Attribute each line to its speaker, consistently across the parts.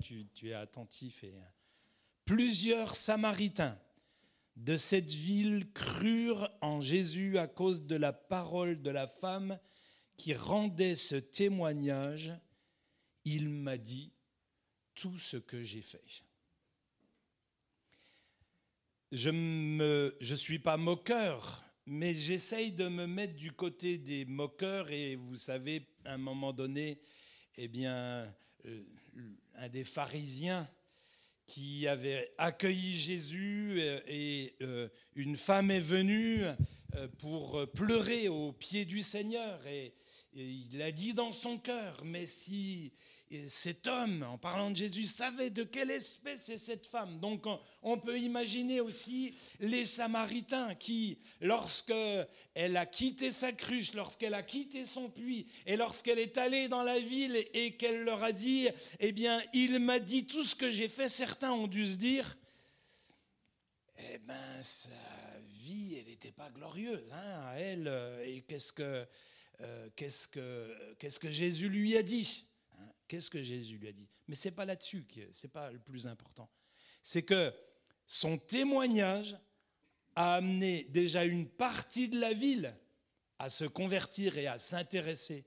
Speaker 1: tu, es attentif. Et... Plusieurs Samaritains de cette ville crurent en Jésus à cause de la parole de la femme qui rendait ce témoignage. Il m'a dit tout ce que j'ai fait. Je ne suis pas moqueur, mais j'essaye de me mettre du côté des moqueurs et vous savez, à un moment donné, eh bien, euh, un des pharisiens qui avait accueilli Jésus euh, et euh, une femme est venue pour pleurer aux pieds du Seigneur. Et, il a dit dans son cœur, mais si cet homme, en parlant de Jésus, savait de quelle espèce est cette femme. Donc on peut imaginer aussi les Samaritains qui, lorsqu'elle a quitté sa cruche, lorsqu'elle a quitté son puits, et lorsqu'elle est allée dans la ville et qu'elle leur a dit, eh bien, il m'a dit tout ce que j'ai fait, certains ont dû se dire, eh bien, sa vie, elle n'était pas glorieuse, hein, elle, et qu'est-ce que, euh, qu'est-ce que, qu'est-ce que Jésus lui a dit? Qu'est-ce que Jésus lui a dit? Mais ce n'est pas là-dessus, ce n'est pas le plus important. C'est que son témoignage a amené déjà une partie de la ville à se convertir et à s'intéresser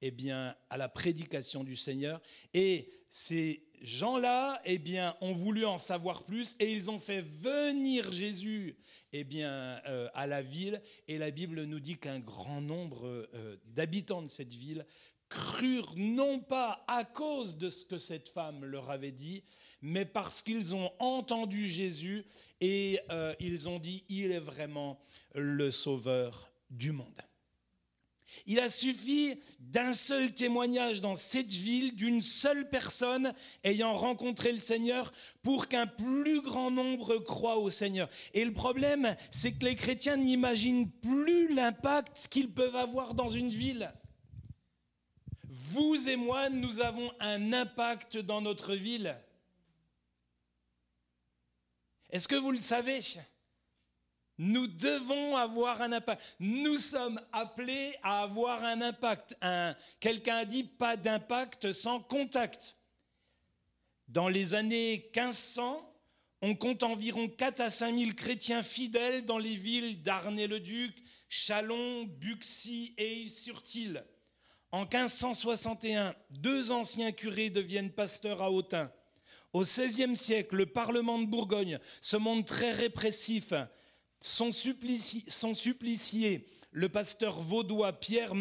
Speaker 1: eh bien, à la prédication du Seigneur. Et ces gens-là eh bien, ont voulu en savoir plus et ils ont fait venir Jésus eh bien, euh, à la ville. Et la Bible nous dit qu'un grand nombre euh, d'habitants de cette ville crurent non pas à cause de ce que cette femme leur avait dit, mais parce qu'ils ont entendu Jésus et euh, ils ont dit, il est vraiment le sauveur du monde. Il a suffi d'un seul témoignage dans cette ville, d'une seule personne ayant rencontré le Seigneur, pour qu'un plus grand nombre croient au Seigneur. Et le problème, c'est que les chrétiens n'imaginent plus l'impact qu'ils peuvent avoir dans une ville. Vous et moi, nous avons un impact dans notre ville. Est-ce que vous le savez? Nous devons avoir un impact. Nous sommes appelés à avoir un impact. Quelqu'un a dit pas d'impact sans contact. Dans les années 1500, on compte environ 4 à 5 000 chrétiens fidèles dans les villes d'Arnay-le-Duc, Chalon, Buxy et Sur-Tille. En 1561, deux anciens curés deviennent pasteurs à Autun. Au XVIe siècle, le Parlement de Bourgogne se montre très répressif. Son, supplicié, le pasteur vaudois Pierre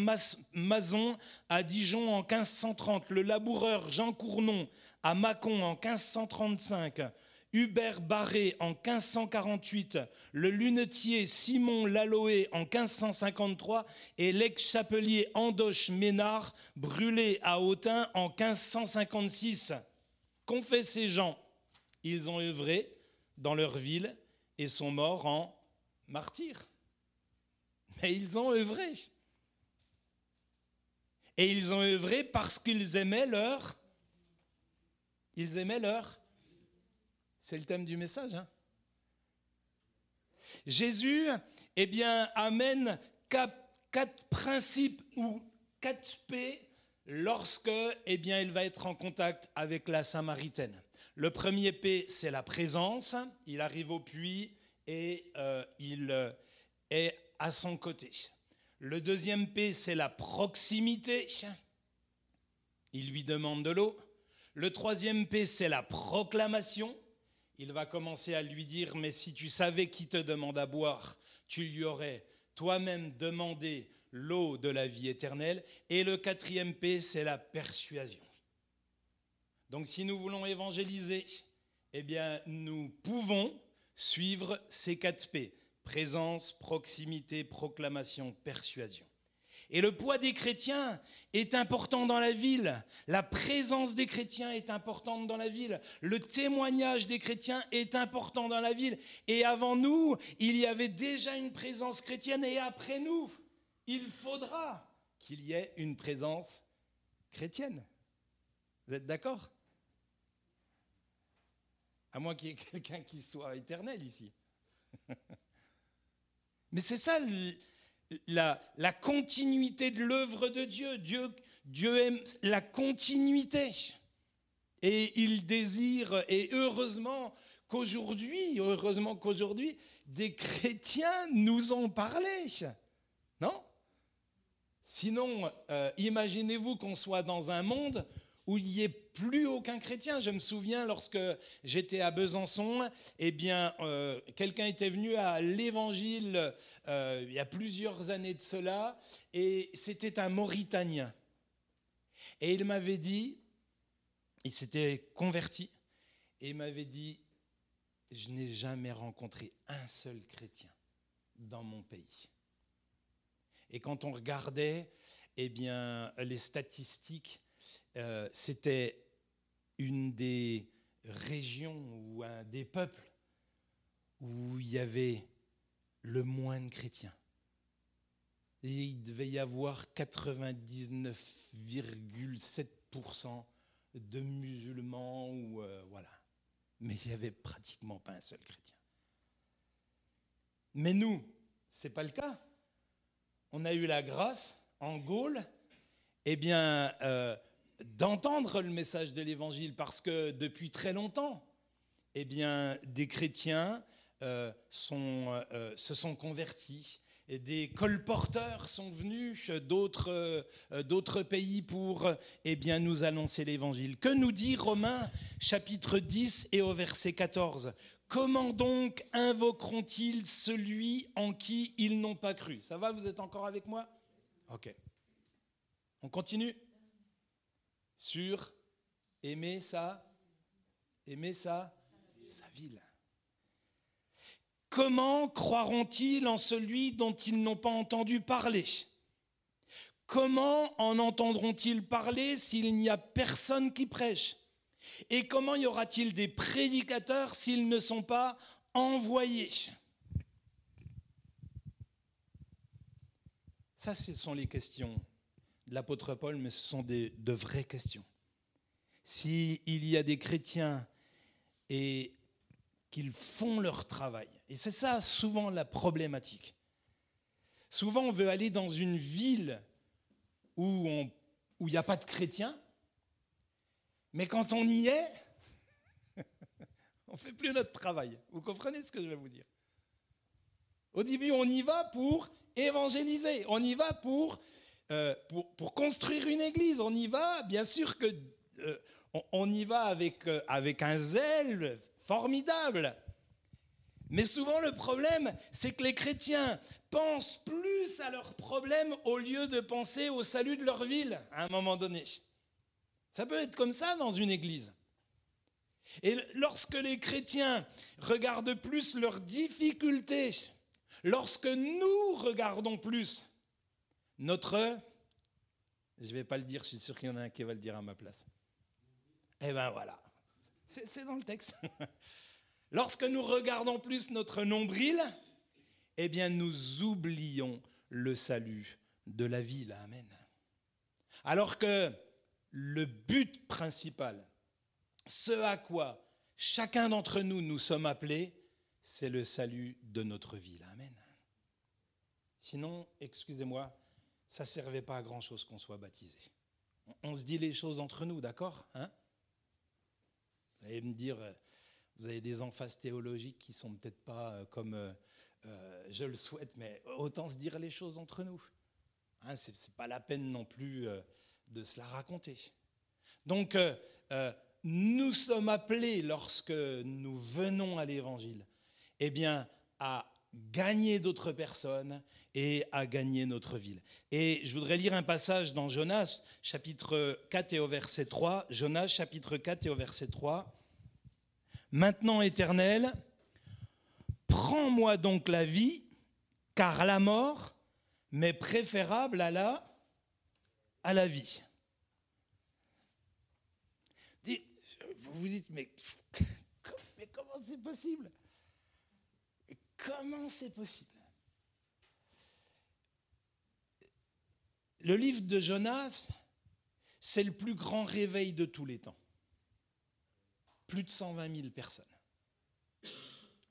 Speaker 1: Mazon à Dijon en 1530, le laboureur Jean Cournon à Mâcon en 1535, Hubert Barré en 1548, le lunetier Simon Laloé en 1553 et l'ex-chapelier Andoche Ménard brûlé à Autun en 1556. Qu'ont fait ces gens? Ils ont œuvré dans leur ville et sont morts en martyrs. Mais ils ont œuvré. Et ils ont œuvré parce qu'ils aimaient leur... Ils aimaient leur c'est le thème du message. Hein. Jésus, eh bien, amène quatre, principes ou quatre P lorsque, eh bien, il va être en contact avec la Samaritaine. Le premier P, c'est la présence. Il arrive au puits et euh, il euh, est à son côté. Le deuxième P, c'est la proximité. Il lui demande de l'eau. Le troisième P, c'est la proclamation il va commencer à lui dire, mais si tu savais qui te demande à boire, tu lui aurais toi-même demandé l'eau de la vie éternelle. Et le quatrième P, c'est la persuasion. Donc si nous voulons évangéliser, eh bien nous pouvons suivre ces quatre P. Présence, proximité, proclamation, persuasion. Et le poids des chrétiens est important dans la ville. La présence des chrétiens est importante dans la ville. Le témoignage des chrétiens est important dans la ville. Et avant nous, il y avait déjà une présence chrétienne. Et après nous, il faudra qu'il y ait une présence chrétienne. Vous êtes d'accord? À moins qu'il y ait quelqu'un qui soit éternel ici. Mais c'est ça la, continuité de l'œuvre de Dieu. Dieu. Dieu aime la continuité. Et il désire, et heureusement qu'aujourd'hui, heureusement qu'aujourd'hui, des chrétiens nous ont parlé. Non? Sinon, euh, imaginez-vous qu'on soit dans un monde où il n'y ait plus aucun chrétien. Je me souviens lorsque j'étais à Besançon, eh bien, euh, quelqu'un était venu à l'Évangile euh, il y a plusieurs années de cela, et c'était un Mauritanien. Et il m'avait dit, il s'était converti, et il m'avait dit, je n'ai jamais rencontré un seul chrétien dans mon pays. Et quand on regardait, eh bien, les statistiques, euh, c'était une des régions ou un des peuples où il y avait le moins de chrétiens. il devait y avoir 99,7% de musulmans ou euh, voilà. Mais il n'y avait pratiquement pas un seul chrétien. Mais nous, ce n'est pas le cas. On a eu la grâce en Gaule, eh bien, euh, d'entendre le message de l'Évangile, parce que depuis très longtemps, eh bien, des chrétiens euh, euh, se sont convertis, et des colporteurs sont venus d'autres euh, d'autres pays pour eh bien, nous annoncer l'Évangile. Que nous dit Romains chapitre 10 et au verset 14 Comment donc invoqueront-ils celui en qui ils n'ont pas cru? Ça va, vous êtes encore avec moi? Ok. On continue? Sur aimer sa, aimer sa, sa ville. Comment croiront-ils en celui dont ils n'ont pas entendu parler? Comment en entendront-ils parler s'il n'y a personne qui prêche? Et comment y aura-t-il des prédicateurs s'ils ne sont pas envoyés? Ça, ce sont les questions l'apôtre Paul, mais ce sont de vraies questions. S'il y a des chrétiens et qu'ils font leur travail, et c'est ça souvent la problématique. Souvent on veut aller dans une ville où il n'y a pas de chrétiens, mais quand on y est, on ne fait plus notre travail. Vous comprenez ce que je vais vous dire? Au début, on y va pour évangéliser, on y va pour euh, pour, construire une église. On y va, bien sûr que euh, on, y va avec, euh, avec un zèle formidable. Mais souvent le problème, c'est que les chrétiens pensent plus à leurs problèmes au lieu de penser au salut de leur ville à un moment donné. Ça peut être comme ça dans une église. Et lorsque les chrétiens regardent plus leurs difficultés, lorsque nous regardons plus notre, je ne vais pas le dire, je suis sûr qu'il y en a un qui va le dire à ma place. Eh bien voilà, c'est dans le texte. Lorsque nous regardons plus notre nombril, eh bien nous oublions le salut de la ville. Amen. Alors que le but principal, ce à quoi chacun d'entre nous nous sommes appelés, c'est le salut de notre ville. Amen. Sinon, excusez-moi, ça ne servait pas à grand-chose qu'on soit baptisé. On, se dit les choses entre nous, d'accord hein? Vous allez me dire, euh, vous avez des emphases théologiques qui sont peut-être pas euh, comme euh, je le souhaite, mais autant se dire les choses entre nous. Hein, Ce n'est pas la peine non plus de se la raconter. Donc, nous sommes appelés, lorsque nous venons à l'Évangile, eh bien, à gagner d'autres personnes et à gagner notre ville. Et je voudrais lire un passage dans Jonas, chapitre 4 et au verset 3. Jonas, chapitre 4 et au verset 3. Maintenant, Éternel, prends-moi donc la vie, car la mort m'est préférable à la, à la vie. Vous vous dites, mais, mais comment c'est possible? Comment c'est possible? Le livre de Jonas, c'est le plus grand réveil de tous les temps. Plus de 120 000 personnes.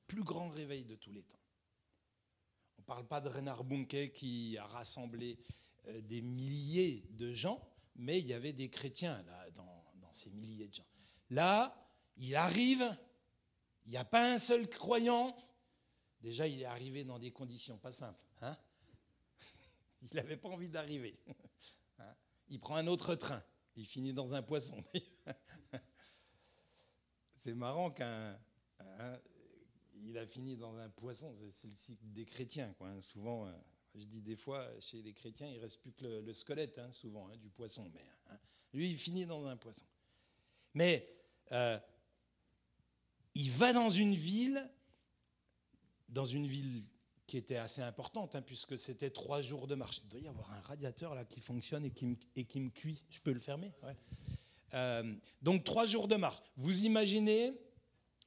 Speaker 1: Plus grand réveil de tous les temps. On ne parle pas de Renard Bunke qui a rassemblé euh, des milliers de gens, mais il y avait des chrétiens là, dans, ces milliers de gens. Là, il arrive, il n'y a pas un seul croyant. Déjà, il est arrivé dans des conditions pas simples. Hein il n'avait pas envie d'arriver. Hein il prend un autre train. Il finit dans un poisson. C'est marrant qu'un. il a fini dans un poisson. C'est le cycle des chrétiens. Quoi. Hein. Souvent, euh, je dis des fois, chez les chrétiens, il reste plus que le, squelette, hein, souvent, du poisson. Mais lui, il finit dans un poisson. Mais euh, il va dans une ville, dans une ville qui était assez importante, hein, puisque c'était trois jours de marche. Il doit y avoir un radiateur là qui fonctionne et qui me, et qui me cuit. Je peux le fermer euh, Donc trois jours de marche. Vous imaginez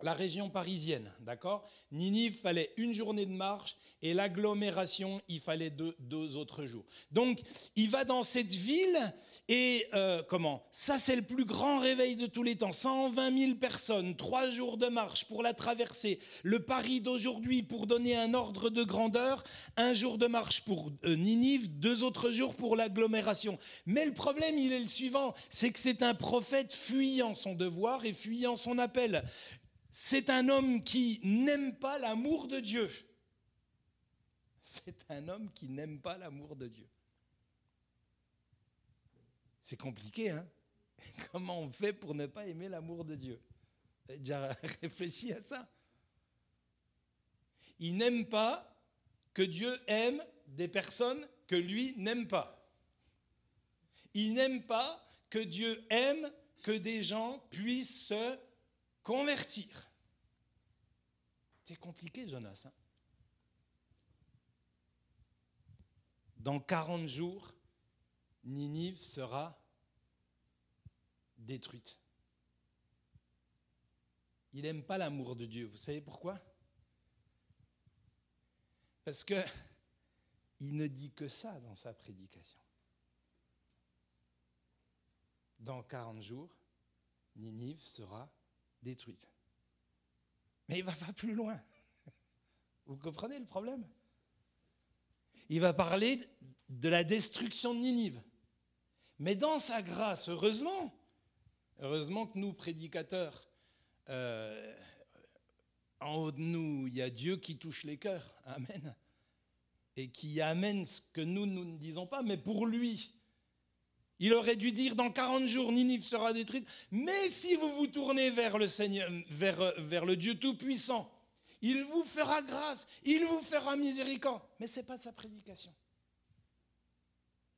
Speaker 1: la région parisienne, d'accord? Ninive fallait une journée de marche et l'agglomération, il fallait deux, autres jours. Donc, il va dans cette ville et euh, comment? Ça, c'est le plus grand réveil de tous les temps. 120 000 personnes, trois jours de marche pour la traverser. Le Paris d'aujourd'hui, pour donner un ordre de grandeur, un jour de marche pour euh, Ninive, deux autres jours pour l'agglomération. Mais le problème, il est le suivant, c'est que c'est un prophète fuyant son devoir et fuyant son appel c'est un homme qui n'aime pas l'amour de Dieu. C'est un homme qui n'aime pas l'amour de Dieu. C'est compliqué, hein? Comment on fait pour ne pas aimer l'amour de Dieu? Vous déjà réfléchi à ça? Il n'aime pas que Dieu aime des personnes que lui n'aime pas. Il n'aime pas que Dieu aime que des gens puissent se convertir. C'est compliqué, Jonas. Hein. Dans 40 jours, Ninive sera détruite. Il n'aime pas l'amour de Dieu. Vous savez pourquoi? Parce que il ne dit que ça dans sa prédication. Dans 40 jours, Ninive sera détruite. Mais il va pas plus loin. Vous comprenez le problème? Il va parler de la destruction de Ninive. Mais dans sa grâce, heureusement, heureusement que nous, prédicateurs, euh, en haut de nous, il y a Dieu qui touche les cœurs. Amen. Et qui amène ce que nous, nous ne disons pas, mais pour lui, il aurait dû dire dans 40 jours, Ninive sera détruite. Mais si vous vous tournez vers le Seigneur, vers, le Dieu Tout-Puissant, il vous fera grâce, il vous fera miséricorde. Mais ce n'est pas sa prédication.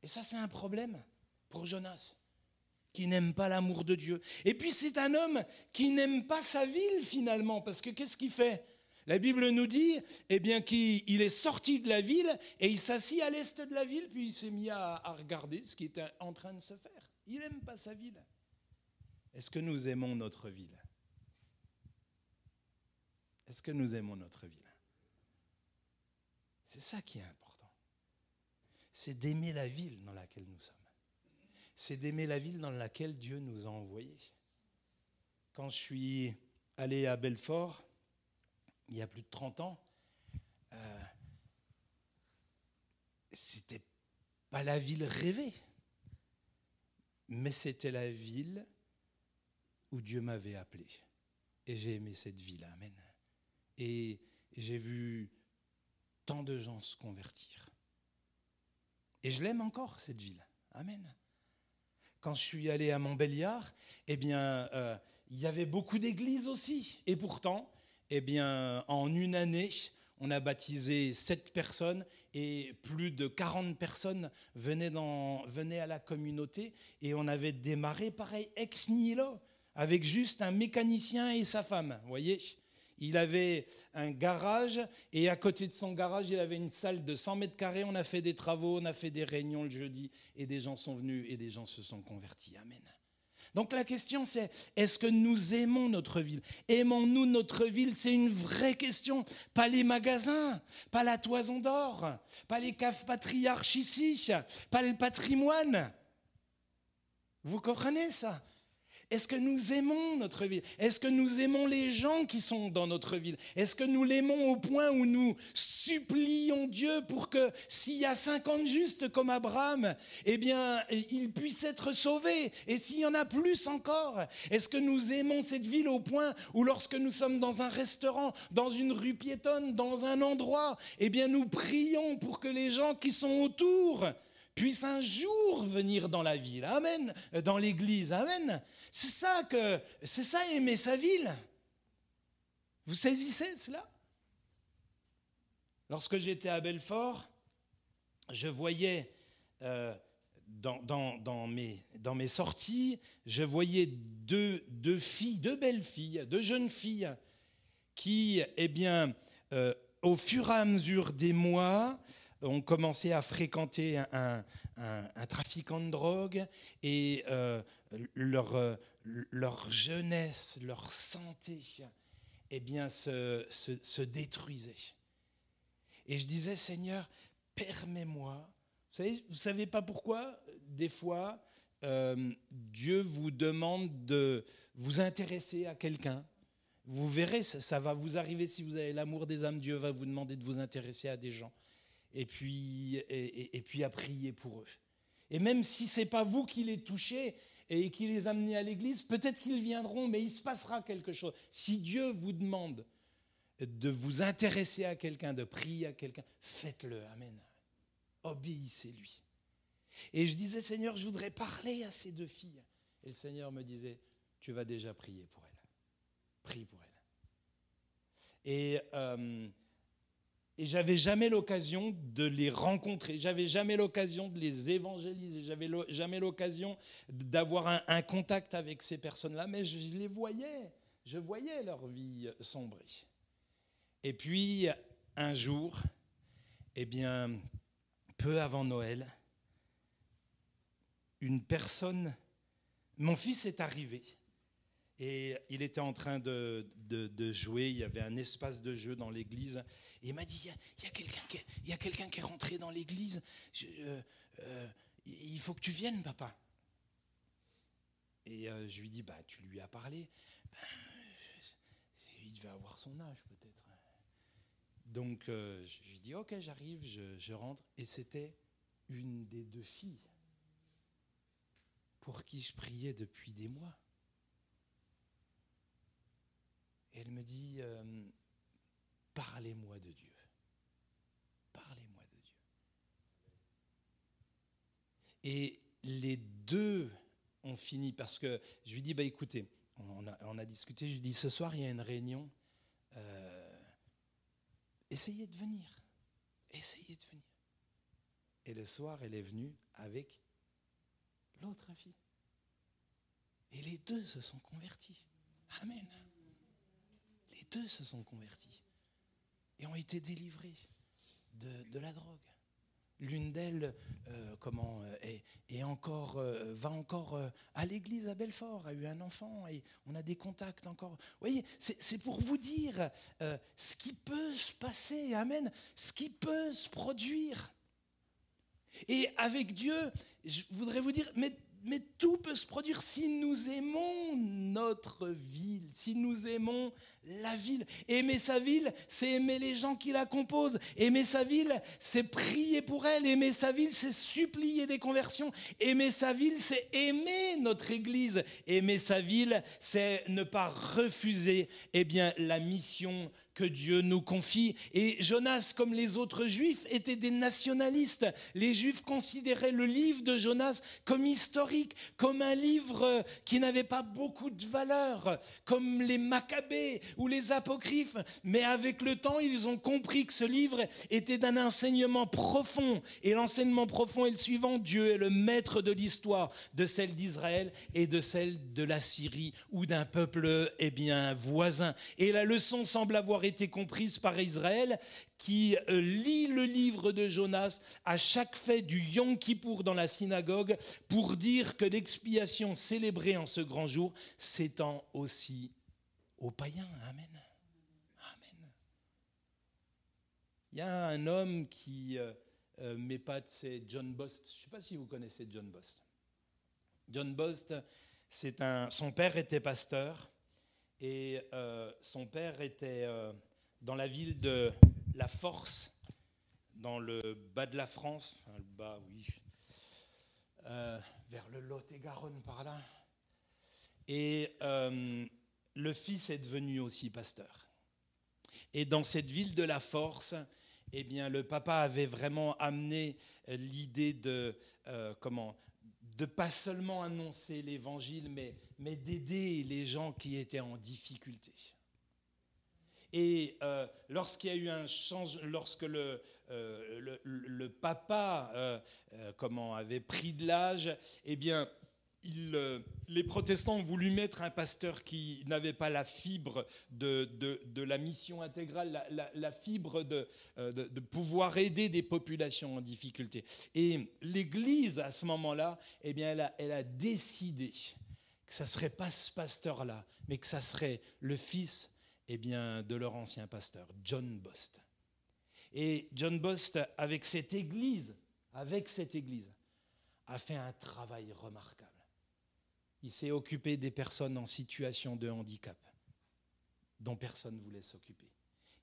Speaker 1: Et ça, c'est un problème pour Jonas, qui n'aime pas l'amour de Dieu. Et puis, c'est un homme qui n'aime pas sa ville, finalement, parce que qu'est-ce qu'il fait? La Bible nous dit eh bien, qu'il est sorti de la ville et il s'assit à l'est de la ville, puis il s'est mis à, regarder ce qui était en train de se faire. Il n'aime pas sa ville. Est-ce que nous aimons notre ville? Est-ce que nous aimons notre ville? C'est ça qui est important. C'est d'aimer la ville dans laquelle nous sommes. C'est d'aimer la ville dans laquelle Dieu nous a envoyés. Quand je suis allé à Belfort, il y a plus de 30 ans, euh, c'était pas la ville rêvée, mais c'était la ville où Dieu m'avait appelé. Et j'ai aimé cette ville, Amen. Et j'ai vu tant de gens se convertir. Et je l'aime encore, cette ville. Amen. Quand je suis allé à Montbéliard, eh bien, euh, il y avait beaucoup d'églises aussi. Et pourtant, eh bien, en une année, on a baptisé sept personnes et plus de 40 personnes venaient, à la communauté et on avait démarré pareil ex nihilo avec juste un mécanicien et sa femme, vous voyez il avait un garage et à côté de son garage, il avait une salle de 100 mètres carrés. On a fait des travaux, on a fait des réunions le jeudi et des gens sont venus et des gens se sont convertis. Amen. Donc la question c'est, est-ce que nous aimons notre ville? Aimons-nous notre ville? C'est une vraie question. Pas les magasins, pas la toison d'or, pas les caves patriarches ici, pas le patrimoine. Vous comprenez ça? Est-ce que nous aimons notre ville? Est-ce que nous aimons les gens qui sont dans notre ville? Est-ce que nous l'aimons au point où nous supplions Dieu pour que s'il y a 50 justes comme Abraham, eh bien, ils puissent être sauvés Et s'il y en a plus encore Est-ce que nous aimons cette ville au point où lorsque nous sommes dans un restaurant, dans une rue piétonne, dans un endroit, eh bien, nous prions pour que les gens qui sont autour puissent un jour venir dans la ville, amen, dans l'église, amen. C'est ça que, c'est ça aimer sa ville. Vous saisissez cela? Lorsque j'étais à Belfort, je voyais euh, dans, dans, mes, dans, mes, sorties, je voyais deux, deux, filles, deux belles filles, deux jeunes filles, qui, eh bien, euh, au fur et à mesure des mois, ont commencé à fréquenter un, trafiquant de drogue et euh, leur, euh, leur jeunesse, leur santé, eh bien, se, se, détruisait. Et je disais, Seigneur, permets-moi. Vous savez, vous savez pas pourquoi? Des fois, euh, Dieu vous demande de vous intéresser à quelqu'un. Vous verrez, ça va vous arriver si vous avez l'amour des âmes. Dieu va vous demander de vous intéresser à des gens et puis, et, puis à prier pour eux. Et même si ce n'est pas vous qui les touchez et qui les amenez à l'église, peut-être qu'ils viendront, mais il se passera quelque chose. Si Dieu vous demande de vous intéresser à quelqu'un, de prier à quelqu'un, faites-le. Amen. Obéissez-lui. Et je disais, Seigneur, je voudrais parler à ces deux filles. Et le Seigneur me disait, tu vas déjà prier pour elles. Prie pour elles. Et euh, et j'avais jamais l'occasion de les rencontrer, j'avais jamais l'occasion de les évangéliser, j'avais jamais l'occasion d'avoir un, contact avec ces personnes-là, mais je les voyais, je voyais leur vie sombrer. Et puis un jour, eh bien, peu avant Noël, une personne, mon fils est arrivé. Et il était en train de, jouer, il y avait un espace de jeu dans l'église. Et il m'a dit, il y a, quelqu'un qui, est rentré dans l'église, euh, euh, il faut que tu viennes, papa. Et euh, je lui dis, bah, tu lui as parlé. Ben, il devait avoir son âge peut-être. Donc je lui dis, ok, j'arrive, je rentre. Et c'était une des deux filles pour qui je priais depuis des mois. Elle me dit, euh, parlez-moi de Dieu. Parlez-moi de Dieu. Et les deux ont fini parce que je lui dis, bah écoutez, on a, discuté, je lui dis, ce soir il y a une réunion, euh, essayez de venir, essayez de venir. Et le soir, elle est venue avec l'autre fille. Et les deux se sont convertis. Amen deux se sont convertis et ont été délivrés de, la drogue. L'une d'elles euh, comment, euh, est, encore, euh, va encore à l'église à Belfort, a eu un enfant et on a des contacts encore. Vous voyez, c'est pour vous dire ce qui peut se passer, Amen, ce qui peut se produire. Et avec Dieu, je voudrais vous dire, mais mais tout peut se produire si nous aimons notre ville, si nous aimons la ville. Aimer sa ville, c'est aimer les gens qui la composent. Aimer sa ville, c'est prier pour elle. Aimer sa ville, c'est supplier des conversions. Aimer sa ville, c'est aimer notre Église. Aimer sa ville, c'est ne pas refuser eh bien, la mission que Dieu nous confie. Et Jonas, comme les autres juifs, étaient des nationalistes. Les juifs considéraient le livre de Jonas comme historique, comme un livre qui n'avait pas beaucoup de valeur, comme les Maccabées ou les Apocryphes. Mais avec le temps, ils ont compris que ce livre était d'un enseignement profond. Et l'enseignement profond est le suivant. Dieu est le maître de l'histoire de celle d'Israël et de celle de la Syrie ou d'un peuple eh bien, voisin. Et la leçon semble avoir été comprise par Israël, qui euh, lit le livre de Jonas à chaque fête du Yom Kippour dans la synagogue pour dire que l'expiation célébrée en ce grand jour s'étend aussi aux païens. Amen. Amen. Il y a un homme qui euh, euh, m'épate, c'est John Bost. Je ne sais pas si vous connaissez John Bost. John Bost, un, son père était pasteur et euh, son père était euh, dans la ville de La Force, dans le bas de la France, enfin le bas, oui, euh, vers le Lot-et-Garonne par là. Et le fils est devenu aussi pasteur. Et dans cette ville de La Force, eh bien, le papa avait vraiment amené l'idée de comment de pas seulement annoncer l'évangile, mais, mais d'aider les gens qui étaient en difficulté. Et euh, lorsqu'il y a eu un changement, lorsque le, euh, le, papa euh, comment, avait pris de l'âge, eh bien, euh, les protestants ont voulu mettre un pasteur qui n'avait pas la fibre de, la mission intégrale, la, fibre euh, de, pouvoir aider des populations en difficulté. Et l'Église, à ce moment-là, eh bien, elle, a, elle a décidé que ça ne serait pas ce pasteur-là, mais que ça serait le fils eh bien, de leur ancien pasteur, John Bost. Et John Bost, avec cette Église, avec cette Église, a fait un travail remarquable il s'est occupé des personnes en situation de handicap, dont personne ne voulait s'occuper.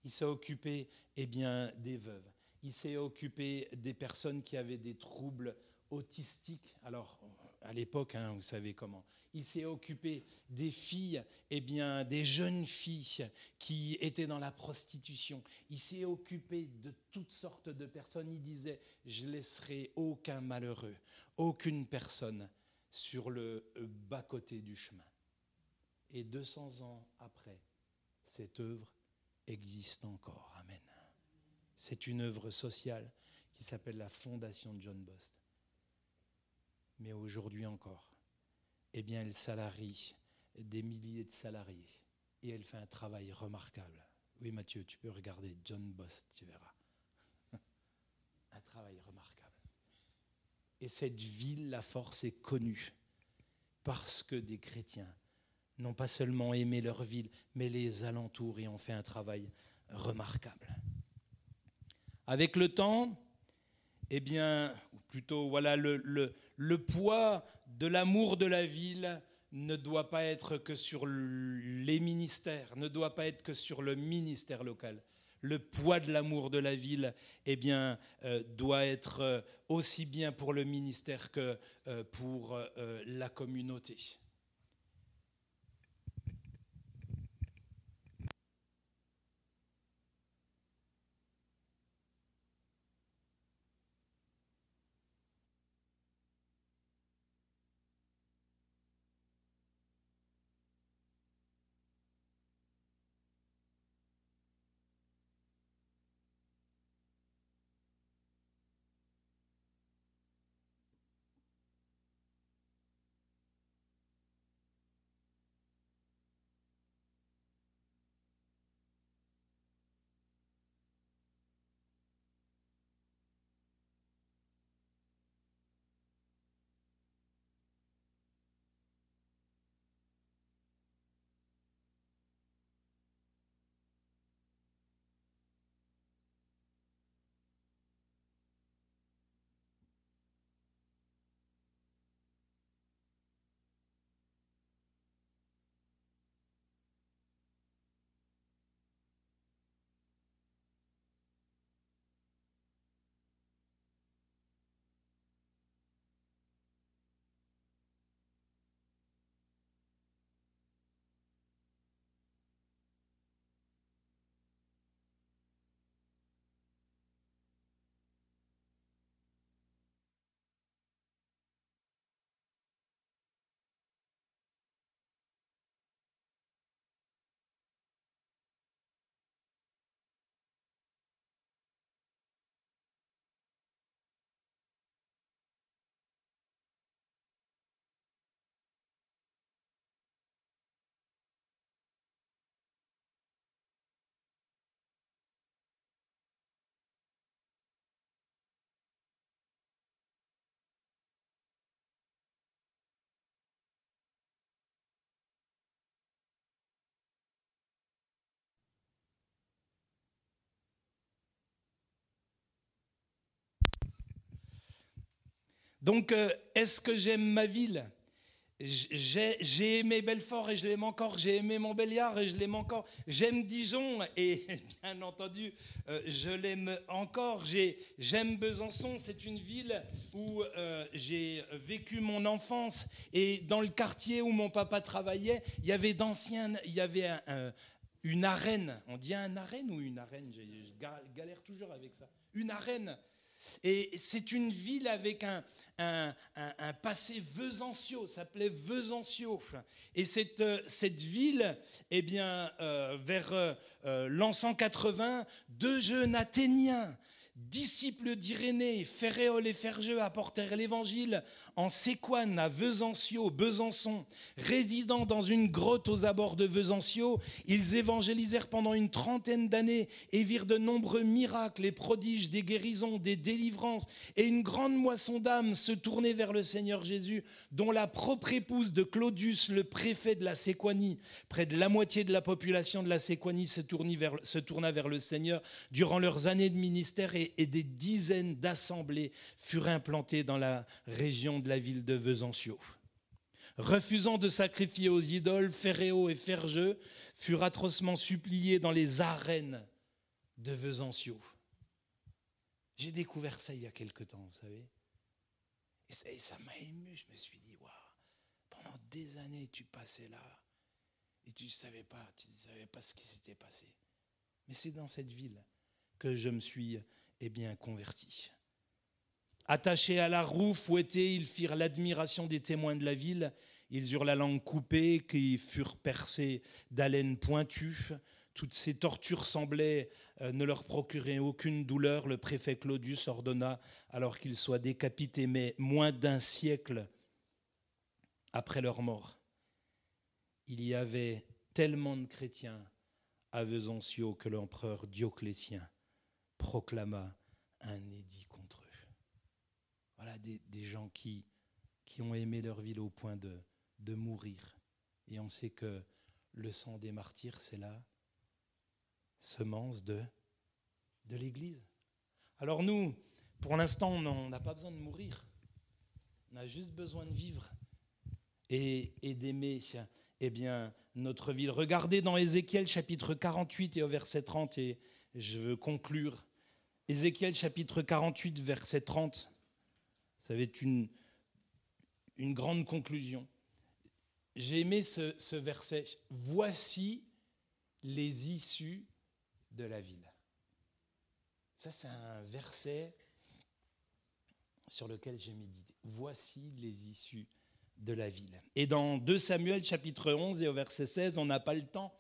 Speaker 1: Il s'est occupé eh bien, des veuves. Il s'est occupé des personnes qui avaient des troubles autistiques. Alors, à l'époque, hein, vous savez comment. Il s'est occupé des filles, eh bien, des jeunes filles qui étaient dans la prostitution. Il s'est occupé de toutes sortes de personnes. Il disait, je laisserai aucun malheureux, aucune personne sur le bas-côté du chemin. Et 200 ans après, cette œuvre existe encore. Amen. C'est une œuvre sociale qui s'appelle la Fondation John Bost. Mais aujourd'hui encore, eh bien, elle salarie des milliers de salariés et elle fait un travail remarquable. Oui, Mathieu, tu peux regarder John Bost, tu verras. un travail remarquable. Et cette ville, la force, est connue parce que des chrétiens n'ont pas seulement aimé leur ville, mais les alentours et ont fait un travail remarquable. Avec le temps, eh bien, plutôt, voilà, le poids de l'amour de la ville ne doit pas être que sur les ministères, ne doit pas être que sur le ministère local le poids de l'amour de la ville eh euh, doit être euh, aussi bien pour le ministère que euh, pour la communauté. Donc, euh, est-ce que j'aime ma ville? J'ai aimé Belfort et je l'aime encore, j'ai aimé Montbéliard et je l'aime encore, j'aime Dijon et bien entendu euh, je l'aime encore, j'aime Besançon, c'est une ville où euh, j'ai vécu mon enfance. Et dans le quartier où mon papa travaillait, il y avait d'anciens, il y avait une arène, on dit un arène ou une arène, je galère toujours avec ça, une arène et c'est une ville avec un, passé Vesancio, s'appelait Vesancio. Et cette, euh, cette ville, eh bien, euh, vers euh, l'an 180, deux jeunes Athéniens, disciples d'Irénée, Ferréol et Fergeux apportèrent l'évangile en Séquane, à Vesancio, Besançon. Résidant dans une grotte aux abords de Vesancio, ils évangélisèrent pendant une trentaine d'années et virent de nombreux miracles et prodiges, des guérisons, des délivrances, et une grande moisson d'âmes se tournait vers le Seigneur Jésus, dont la propre épouse de Claudius, le préfet de la Séquanie. Près de la moitié de la population de la Séquanie se tourna vers le Seigneur durant leurs années de ministère et, et des dizaines d'assemblées furent implantées dans la région de la ville de Vesancio. Refusant de sacrifier aux idoles, Ferréo et Fergeux furent atrocement suppliés dans les arènes de Vesancio. J'ai découvert ça il y a quelque temps, vous savez. Et ça m'a ému. Je me suis dit, waouh, pendant des années, tu passais là et tu savais pas, tu ne savais pas ce qui s'était passé. Mais c'est dans cette ville que je me suis eh bien converti. Attachés à la roue, fouettés, ils firent l'admiration des témoins de la ville. Ils eurent la langue coupée, qui furent percés d'haleines pointues. Toutes ces tortures semblaient euh, ne leur procurer aucune douleur. Le préfet Claudius ordonna alors qu'ils soient décapités, mais moins d'un siècle après leur mort. Il y avait tellement de chrétiens à Vesancio que l'empereur Dioclétien proclama un édit voilà des, gens qui, qui ont aimé leur ville au point de, de mourir. Et on sait que le sang des martyrs, c'est la semence de, de l'Église. Alors nous, pour l'instant, on n'a pas besoin de mourir. On a juste besoin de vivre et, et d'aimer eh bien, notre ville. Regardez dans Ézéchiel chapitre 48 et au verset 30, et je veux conclure. Ézéchiel chapitre 48, verset 30. Ça va être une, grande conclusion. J'ai aimé ce, ce, verset. Voici les issues de la ville. Ça, c'est un verset sur lequel j'ai médité. Voici les issues de la ville. Et dans 2 Samuel chapitre 11 et au verset 16, on n'a pas le temps,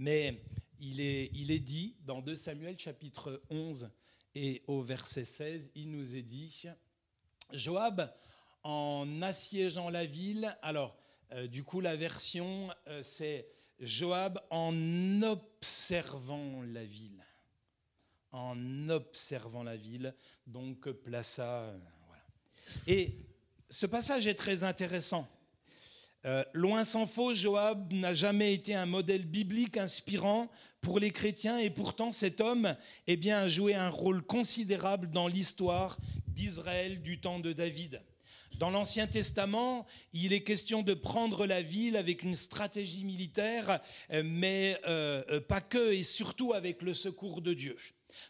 Speaker 1: mais il est, il est dit dans 2 Samuel chapitre 11 et au verset 16, il nous est dit, Joab, en assiégeant la ville, alors euh, du coup la version euh, c'est Joab en observant la ville. En observant la ville, donc plaça. Euh, voilà. Et ce passage est très intéressant. Loin s'en faut, Joab n'a jamais été un modèle biblique inspirant pour les chrétiens et pourtant cet homme eh a joué un rôle considérable dans l'histoire d'Israël du temps de David. Dans l'Ancien Testament, il est question de prendre la ville avec une stratégie militaire, mais euh, euh, pas que, et surtout avec le secours de Dieu.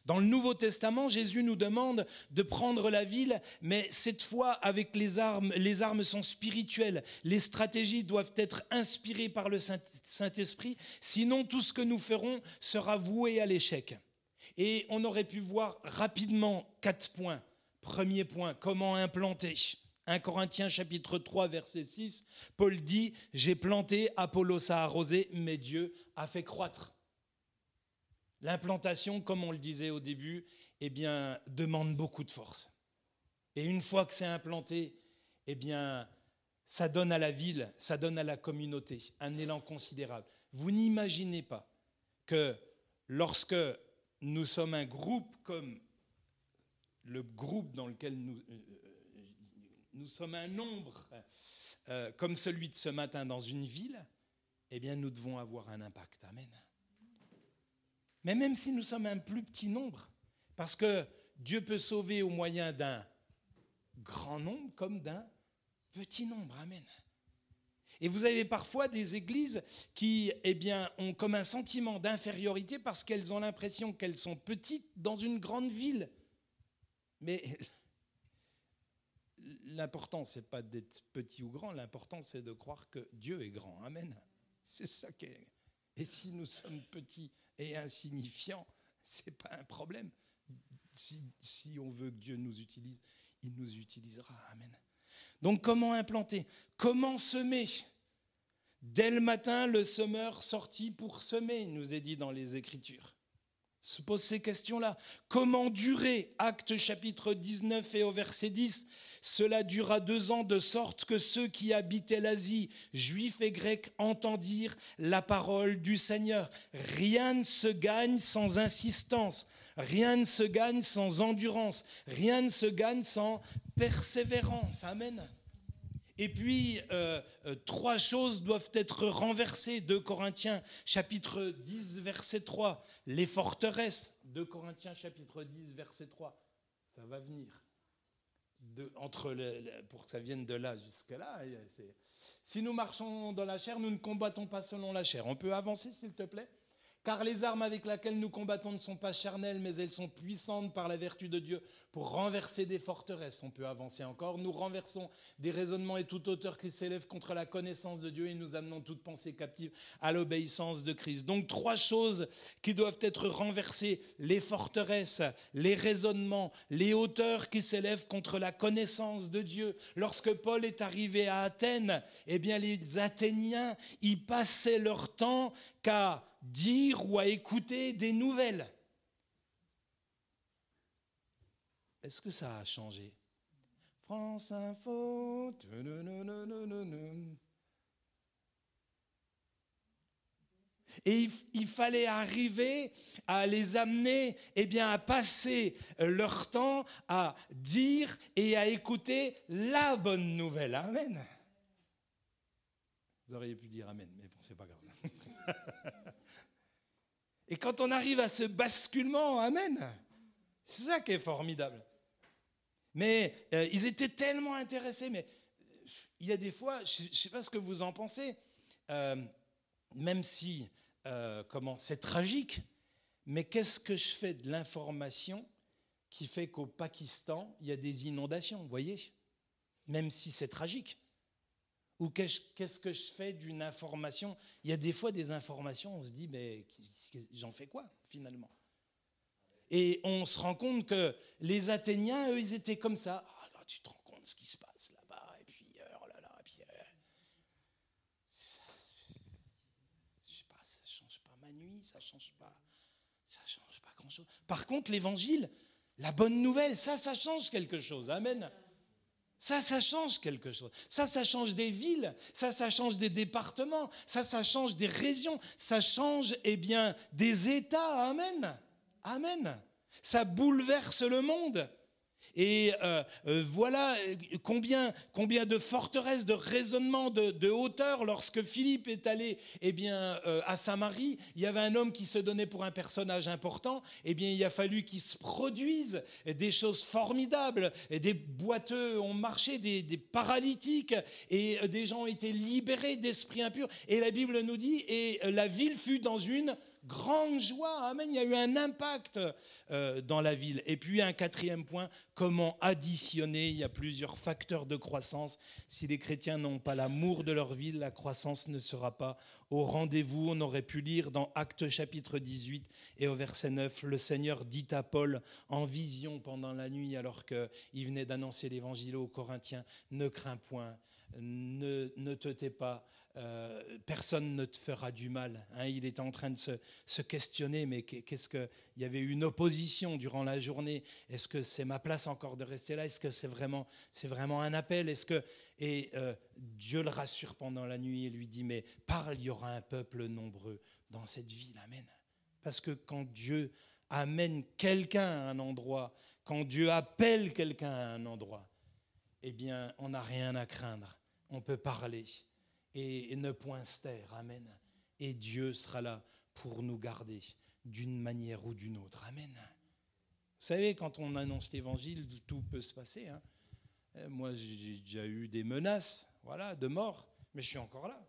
Speaker 1: Dans le Nouveau Testament, Jésus nous demande de prendre la ville, mais cette fois avec les armes. Les armes sont spirituelles. Les stratégies doivent être inspirées par le Saint-Esprit, sinon tout ce que nous ferons sera voué à l'échec. Et on aurait pu voir rapidement quatre points. Premier point, comment implanter? 1 Corinthiens chapitre 3 verset 6, Paul dit, j'ai planté, Apollos a arrosé, mais Dieu a fait croître. L'implantation, comme on le disait au début, eh bien, demande beaucoup de force. Et une fois que c'est implanté, eh bien, ça donne à la ville, ça donne à la communauté un élan considérable. Vous n'imaginez pas que lorsque nous sommes un groupe comme le groupe dans lequel nous, euh, euh, nous sommes un nombre, euh, comme celui de ce matin dans une ville, eh bien nous devons avoir un impact. Amen. Mais même si nous sommes un plus petit nombre, parce que Dieu peut sauver au moyen d'un grand nombre comme d'un petit nombre. Amen. Et vous avez parfois des églises qui eh bien, ont comme un sentiment d'infériorité parce qu'elles ont l'impression qu'elles sont petites dans une grande ville. Mais l'important, c'est pas d'être petit ou grand, l'important, c'est de croire que Dieu est grand. Amen. C'est ça qui est. Et si nous sommes petits et insignifiants, c'est pas un problème. Si, si on veut que Dieu nous utilise, il nous utilisera. Amen. Donc comment implanter Comment semer? Dès le matin, le semeur sortit pour semer, nous est dit dans les Écritures. Se pose ces questions-là. Comment durer? Acte chapitre 19 et au verset 10. Cela dura deux ans de sorte que ceux qui habitaient l'Asie, juifs et grecs, entendirent la parole du Seigneur. Rien ne se gagne sans insistance. Rien ne se gagne sans endurance. Rien ne se gagne sans persévérance. Amen. Et puis, euh, euh, trois choses doivent être renversées. 2 Corinthiens chapitre 10, verset 3. Les forteresses. 2 Corinthiens chapitre 10, verset 3. Ça va venir. entre pour que ça vienne de là jusqu'à là. Si nous marchons dans la chair, nous ne combattons pas selon la chair. On peut avancer, s'il te plaît? Car les armes avec lesquelles nous combattons ne sont pas charnelles, mais elles sont puissantes par la vertu de Dieu pour renverser des forteresses. On peut avancer encore. Nous renversons des raisonnements et toute hauteur qui s'élève contre la connaissance de Dieu et nous amenons toute pensée captive à l'obéissance de Christ. Donc trois choses qui doivent être renversées. Les forteresses, les raisonnements, les hauteurs qui s'élèvent contre la connaissance de Dieu. Lorsque Paul est arrivé à Athènes, eh bien les Athéniens y passaient leur temps qu'à dire ou à écouter des nouvelles. Est-ce que ça a changé? France Info. Et il, fallait arriver à les amener eh bien, à passer leur temps à dire et à écouter la bonne nouvelle. Amen. Vous auriez pu dire Amen, mais bon, c'est pas grave. Et quand on arrive à ce basculement, Amen, c'est ça qui est formidable. Mais euh, ils étaient tellement intéressés, mais il y a des fois, je ne sais pas ce que vous en pensez, euh, même si, euh, comment, c'est tragique, mais qu'est-ce que je fais de l'information qui fait qu'au Pakistan, il y a des inondations, vous voyez? Même si c'est tragique. Ou qu'est-ce que je fais d'une information? Il y a des fois des informations, on se dit, mais j'en fais quoi finalement? Et on se rend compte que les Athéniens, eux, ils étaient comme ça. Ah, là, tu te rends compte de ce qui se passe là-bas, et puis, euh, oh là là, et puis, euh, ça, je sais pas, ça change pas ma nuit, ça change pas, ça change pas grand-chose. Par contre, l'évangile, la bonne nouvelle, ça, ça change quelque chose. Amen. Ça, ça change quelque chose. Ça, ça change des villes. Ça, ça change des départements. Ça, ça change des régions. Ça change, eh bien, des États. Amen. Amen. Ça bouleverse le monde. Et euh, euh, voilà euh, combien, combien de forteresses, de raisonnements, de, hauteur. Lorsque Philippe est allé eh bien, à Samarie, il y avait un homme qui se donnait pour un personnage important. Eh bien, il a fallu qu'il se produise des choses formidables. Des boiteux ont marché, des, des paralytiques, et des gens ont été libérés d'esprits impurs. Et la Bible nous dit, et la ville fut dans une grande joie. Amen. Il y a eu un impact euh, dans la ville. Et puis un quatrième point, comment additionner. Il y a plusieurs facteurs de croissance. Si les chrétiens n'ont pas l'amour de leur ville, la croissance ne sera pas au rendez-vous. On aurait pu lire dans Actes chapitre 18 et au verset 9, le Seigneur dit à Paul en vision pendant la nuit alors qu'il venait d'annoncer l'évangile aux Corinthiens, ne crains point, ne, ne te tais pas euh, personne ne te fera du mal. Hein. il était en train de se, questionner, mais qu'est-ce que il y avait une opposition durant la journée. Est-ce que c'est ma place encore de rester là? Est-ce que c'est vraiment, c'est vraiment un appel? Est-ce que et euh, Dieu le rassure pendant la nuit et lui dit mais parle, il y aura un peuple nombreux dans cette ville. Amen. Parce que quand Dieu amène quelqu'un à un endroit, quand Dieu appelle quelqu'un à un endroit, eh bien, on n'a rien à craindre. On peut parler et ne point se taire. Amen. Et Dieu sera là pour nous garder d'une manière ou d'une autre. Amen. Vous savez, quand on annonce l'évangile, tout peut se passer. Hein. Euh, moi, j'ai déjà eu des menaces voilà, de mort. Mais je suis encore là.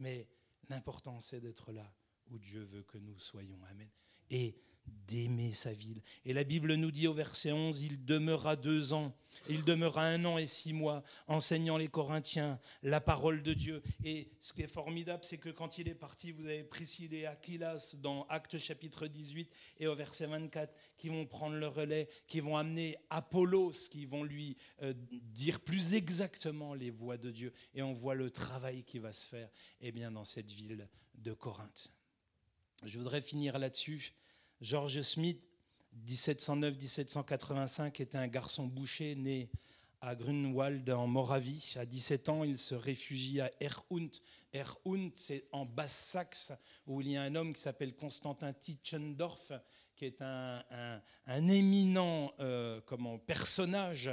Speaker 1: Mais l'important, c'est d'être là où Dieu veut que nous soyons. Amen. Et d'aimer sa ville. Et la Bible nous dit au verset 11, il demeura deux ans, il demeura un an et six mois, enseignant les Corinthiens la parole de Dieu. Et ce qui est formidable, c'est que quand il est parti, vous avez Priscille et Aquilas dans Actes chapitre 18 et au verset 24, qui vont prendre le relais, qui vont amener Apollos, qui vont lui euh, dire plus exactement les voies de Dieu. Et on voit le travail qui va se faire eh bien, dans cette ville de Corinthe. Je voudrais finir là-dessus George Smith, 1709-1785, était un garçon boucher né à Grunwald en Moravie. À 17 ans, il se réfugie à Erhund. Erhund, c'est en Basse-Saxe, où il y a un homme qui s'appelle Constantin Tischendorf, qui est un, éminent euh, comment, personnage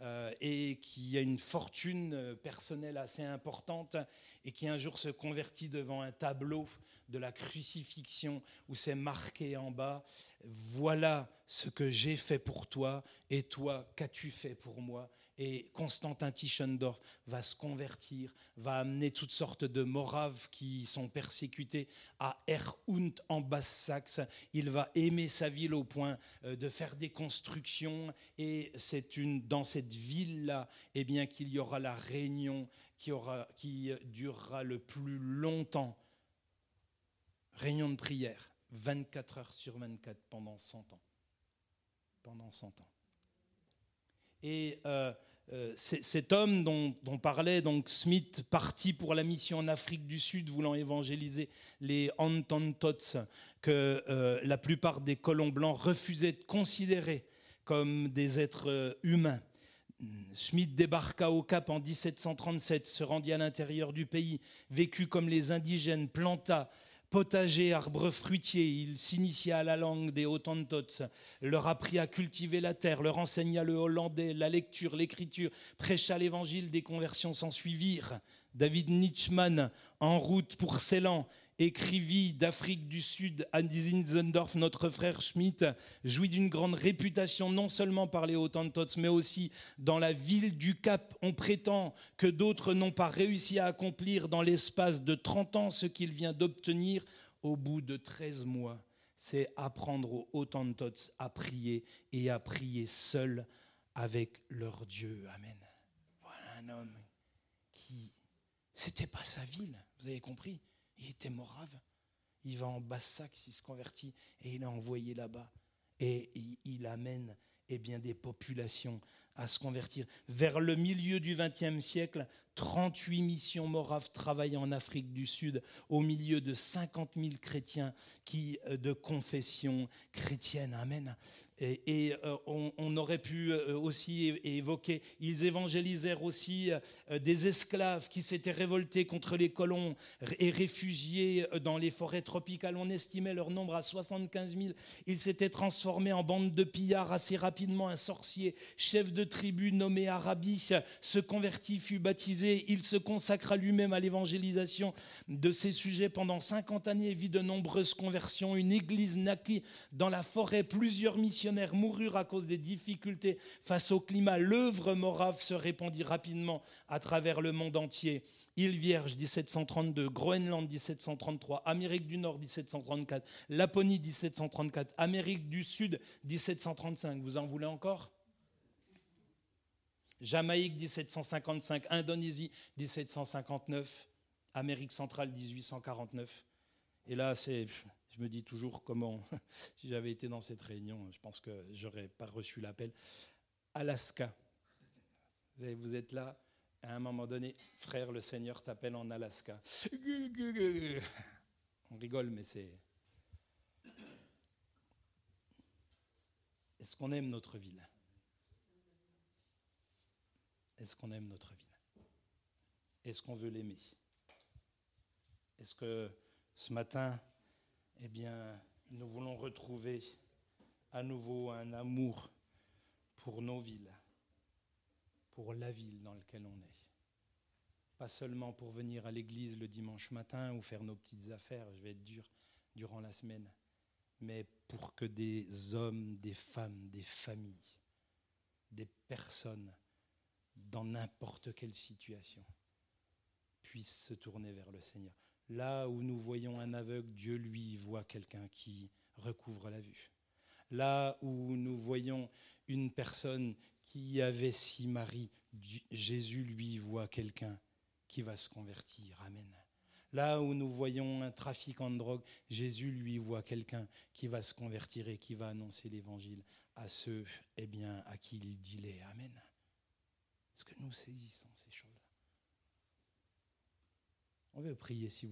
Speaker 1: euh, et qui a une fortune euh, personnelle assez importante et qui un jour se convertit devant un tableau de la crucifixion où c'est marqué en bas, voilà ce que j'ai fait pour toi et toi, qu'as-tu fait pour moi? Et Constantin Tischendorf va se convertir, va amener toutes sortes de Moraves qui sont persécutés à Erhund en Basse-Saxe. Il va aimer sa ville au point euh, de faire des constructions et c'est une dans cette ville-là eh bien qu'il y aura la réunion qui aura qui durera le plus longtemps réunion de prière, 24 heures sur 24 pendant 100 ans. Pendant 100 ans. Et euh, euh, cet homme dont, parlait donc Smith, parti pour la mission en Afrique du Sud, voulant évangéliser les Antantots, que euh, la plupart des colons blancs refusaient de considérer comme des êtres humains. Smith débarqua au Cap en 1737, se rendit à l'intérieur du pays, vécut comme les indigènes, planta potager, arbre fruitier. Il s'initia à la langue des Hottentots, leur apprit à cultiver la terre, leur enseigna le hollandais, la lecture, l'écriture, prêcha l'évangile, des conversions s'ensuivirent. David Nietzschmann, en route pour Ceylan, écrivit d'Afrique du Sud à Zinzendorf, notre frère Schmidt, jouit d'une grande réputation non seulement par les Hottentots, mais aussi dans la ville du Cap. On prétend que d'autres n'ont pas réussi à accomplir dans l'espace de 30 ans ce qu'il vient d'obtenir au bout de 13 mois. C'est apprendre aux Hottentots à prier et à prier seuls avec leur Dieu. Amen. Voilà un homme qui, c'était pas sa ville, vous avez compris il était morave. Il va en Basse-Saxe, il se convertit et il est envoyé là-bas. Et il, amène eh bien, des populations à se convertir. Vers le milieu du XXe siècle, 38 missions moraves travaillaient en Afrique du Sud au milieu de 50 000 chrétiens qui, euh, de confession chrétienne. Amen. Et, euh, on, aurait pu euh, aussi évoquer, ils évangélisèrent aussi des esclaves qui s'étaient révoltés contre les colons et réfugiés dans les forêts tropicales. On estimait leur nombre à 75 000. Ils s'étaient transformés en bande de pillards assez rapidement. Un sorcier, chef de tribu nommé Arabi, se convertit, fut baptisé. Il se consacra lui-même à l'évangélisation de ces sujets pendant 50 années, vit de nombreuses conversions. Une église naquit dans la forêt, plusieurs missions moururent à cause des difficultés face au climat, l'œuvre morave se répandit rapidement à travers le monde entier. Île Vierge 1732, Groenland 1733, Amérique du Nord 1734, Laponie 1734, Amérique du Sud 1735. Vous en voulez encore? Jamaïque 1755, Indonésie 1759, Amérique centrale 1849. Et là, c'est je me dis toujours comment, si j'avais été dans cette réunion, je pense que j'aurais pas reçu l'appel. Alaska. Vous êtes là, à un moment donné, frère, le Seigneur t'appelle en Alaska. On rigole, mais c'est. Est-ce qu'on aime notre ville? Est-ce qu'on aime notre ville Est-ce qu'on veut l'aimer? Est-ce que ce matin, eh bien, nous voulons retrouver à nouveau un amour pour nos villes, pour la ville dans laquelle on est? Pas seulement pour venir à l'église le dimanche matin ou faire nos petites affaires, je vais être dur durant la semaine, mais pour que des hommes, des femmes, des familles, des personnes dans n'importe quelle situation, puisse se tourner vers le Seigneur. Là où nous voyons un aveugle, Dieu lui voit quelqu'un qui recouvre la vue. Là où nous voyons une personne qui avait six maris, Jésus lui voit quelqu'un qui va se convertir. Amen. Là où nous voyons un trafiquant de drogue, Jésus lui voit quelqu'un qui va se convertir et qui va annoncer l'évangile à ceux eh bien, à qui il dit les. Amen. Est-ce que nous saisissons ces choses-là. On veut prier si vous